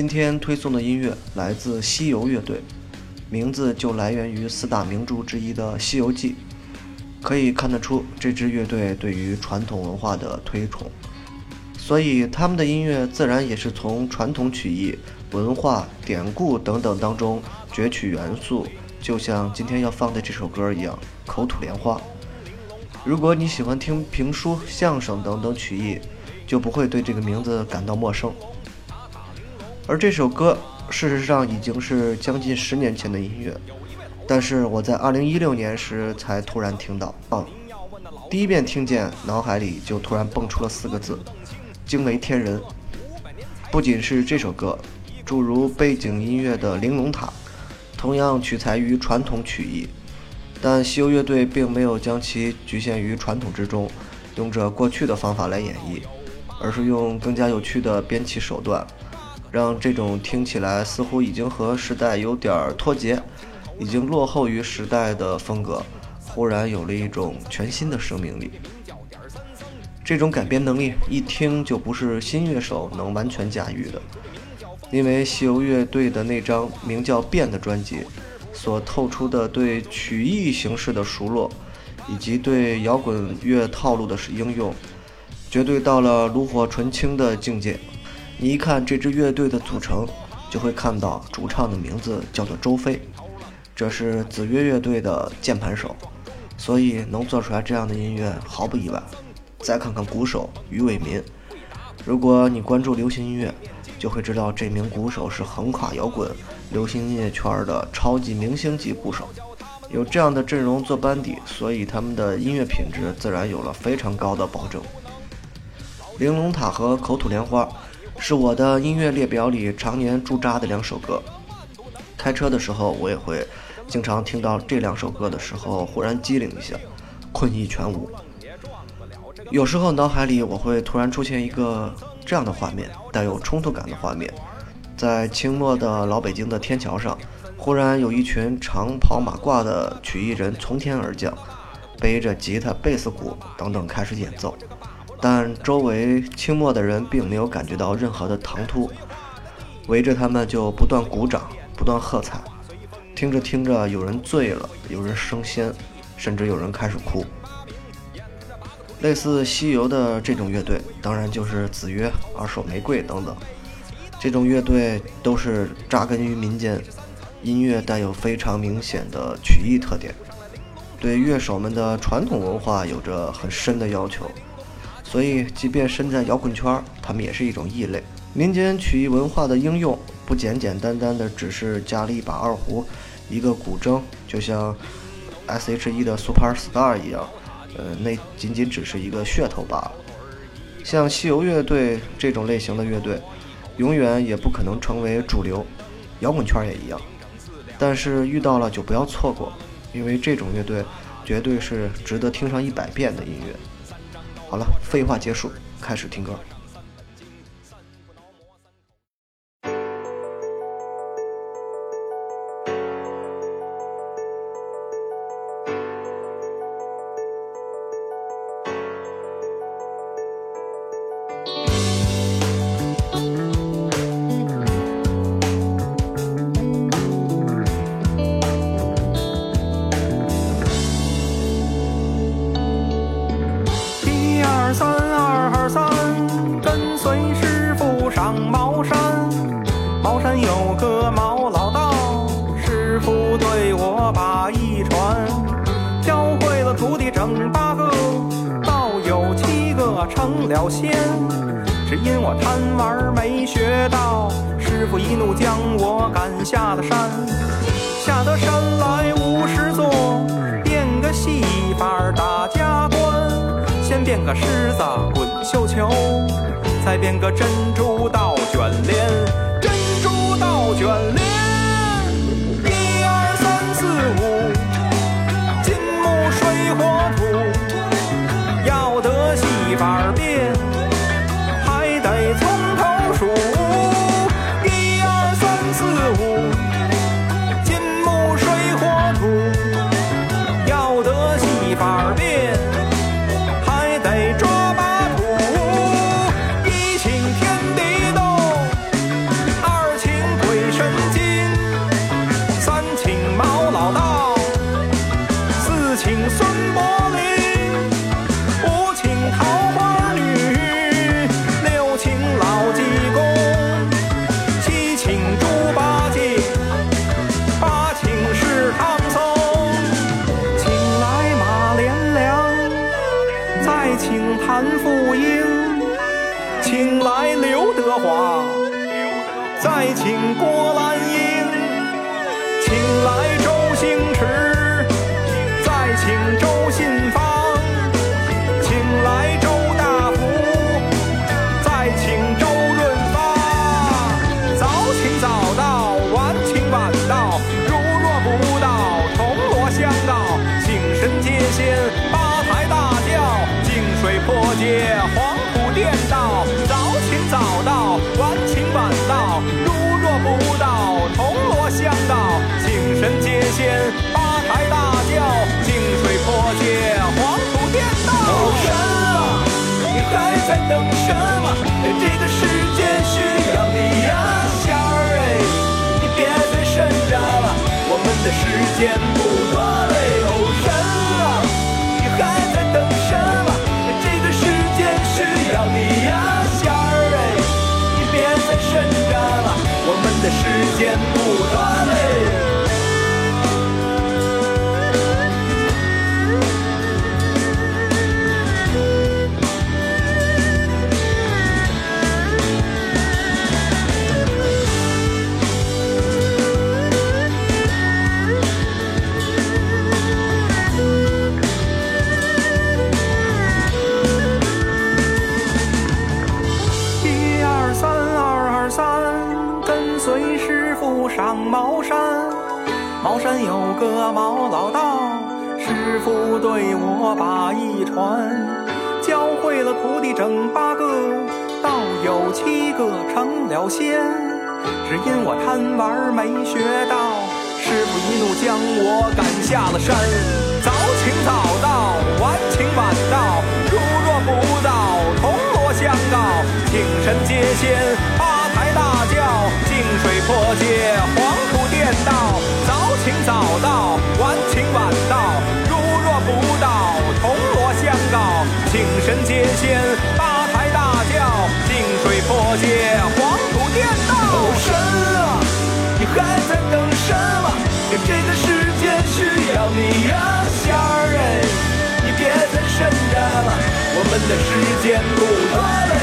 今天推送的音乐来自西游乐队，名字就来源于四大名著之一的《西游记》，可以看得出这支乐队对于传统文化的推崇，所以他们的音乐自然也是从传统曲艺、文化、典故等等当中攫取元素，就像今天要放的这首歌一样，《口吐莲花》。如果你喜欢听评书、相声等等曲艺，就不会对这个名字感到陌生。而这首歌事实上已经是将近十年前的音乐，但是我在二零一六年时才突然听到，啊，第一遍听见，脑海里就突然蹦出了四个字：惊为天人。不仅是这首歌，诸如背景音乐的《玲珑塔》，同样取材于传统曲艺。但西游乐队并没有将其局限于传统之中，用着过去的方法来演绎，而是用更加有趣的编曲手段，让这种听起来似乎已经和时代有点脱节、已经落后于时代的风格，忽然有了一种全新的生命力。这种改编能力一听就不是新乐手能完全驾驭的，因为西游乐队的那张名叫《变》的专辑。所透出的对曲艺形式的熟络，以及对摇滚乐套路的应用，绝对到了炉火纯青的境界。你一看这支乐队的组成，就会看到主唱的名字叫做周飞，这是子曰乐队的键盘手，所以能做出来这样的音乐毫不意外。再看看鼓手于伟民，如果你关注流行音乐，就会知道这名鼓手是横跨摇滚。流行音乐圈的超级明星级鼓手，有这样的阵容做班底，所以他们的音乐品质自然有了非常高的保证。《玲珑塔》和《口吐莲花》是我的音乐列表里常年驻扎的两首歌。开车的时候，我也会经常听到这两首歌的时候，忽然机灵一下，困意全无。有时候脑海里我会突然出现一个这样的画面，带有冲突感的画面。在清末的老北京的天桥上，忽然有一群长袍马褂的曲艺人从天而降，背着吉他、贝斯、鼓等等开始演奏。但周围清末的人并没有感觉到任何的唐突，围着他们就不断鼓掌、不断喝彩。听着听着，有人醉了，有人升仙，甚至有人开始哭。类似西游的这种乐队，当然就是子曰、二手玫瑰等等。这种乐队都是扎根于民间，音乐带有非常明显的曲艺特点，对乐手们的传统文化有着很深的要求，所以即便身在摇滚圈，他们也是一种异类。民间曲艺文化的应用不简简单单的只是加了一把二胡，一个古筝，就像 S.H.E 的 Super Star 一样，呃，那仅仅只是一个噱头罢了。像西游乐队这种类型的乐队。永远也不可能成为主流，摇滚圈也一样。但是遇到了就不要错过，因为这种乐队绝对是值得听上一百遍的音乐。好了，废话结束，开始听歌。三二三，跟随师傅上茅山。茅山有个毛老道，师傅对我把一传，教会了徒弟整八个，道友七个成了仙。只因我贪玩没学到，师傅一怒将我赶下了山。下得山来无事做，变个戏法打架。变个狮子滚绣球，再变个珍珠倒卷帘。珍珠倒卷帘。韩富英，请来刘德华，再请郭兰英，请来在等什么？这个世界需要你呀，小儿哎，你别再挣扎了，我们的时间不多嘞。哦神啊，你还在等什么？这个世界需要你呀，小儿哎，你别再挣扎了，我们的时间不上茅山。茅山有个毛老道，师傅对我把一传，教会了徒弟整八个，道有七个成了仙。只因我贪玩没学到，师傅一怒将我赶下了山。早请早到，晚请晚到，如若不到，铜锣相告，请神接仙，八抬大轿，净水破街，的时间不多了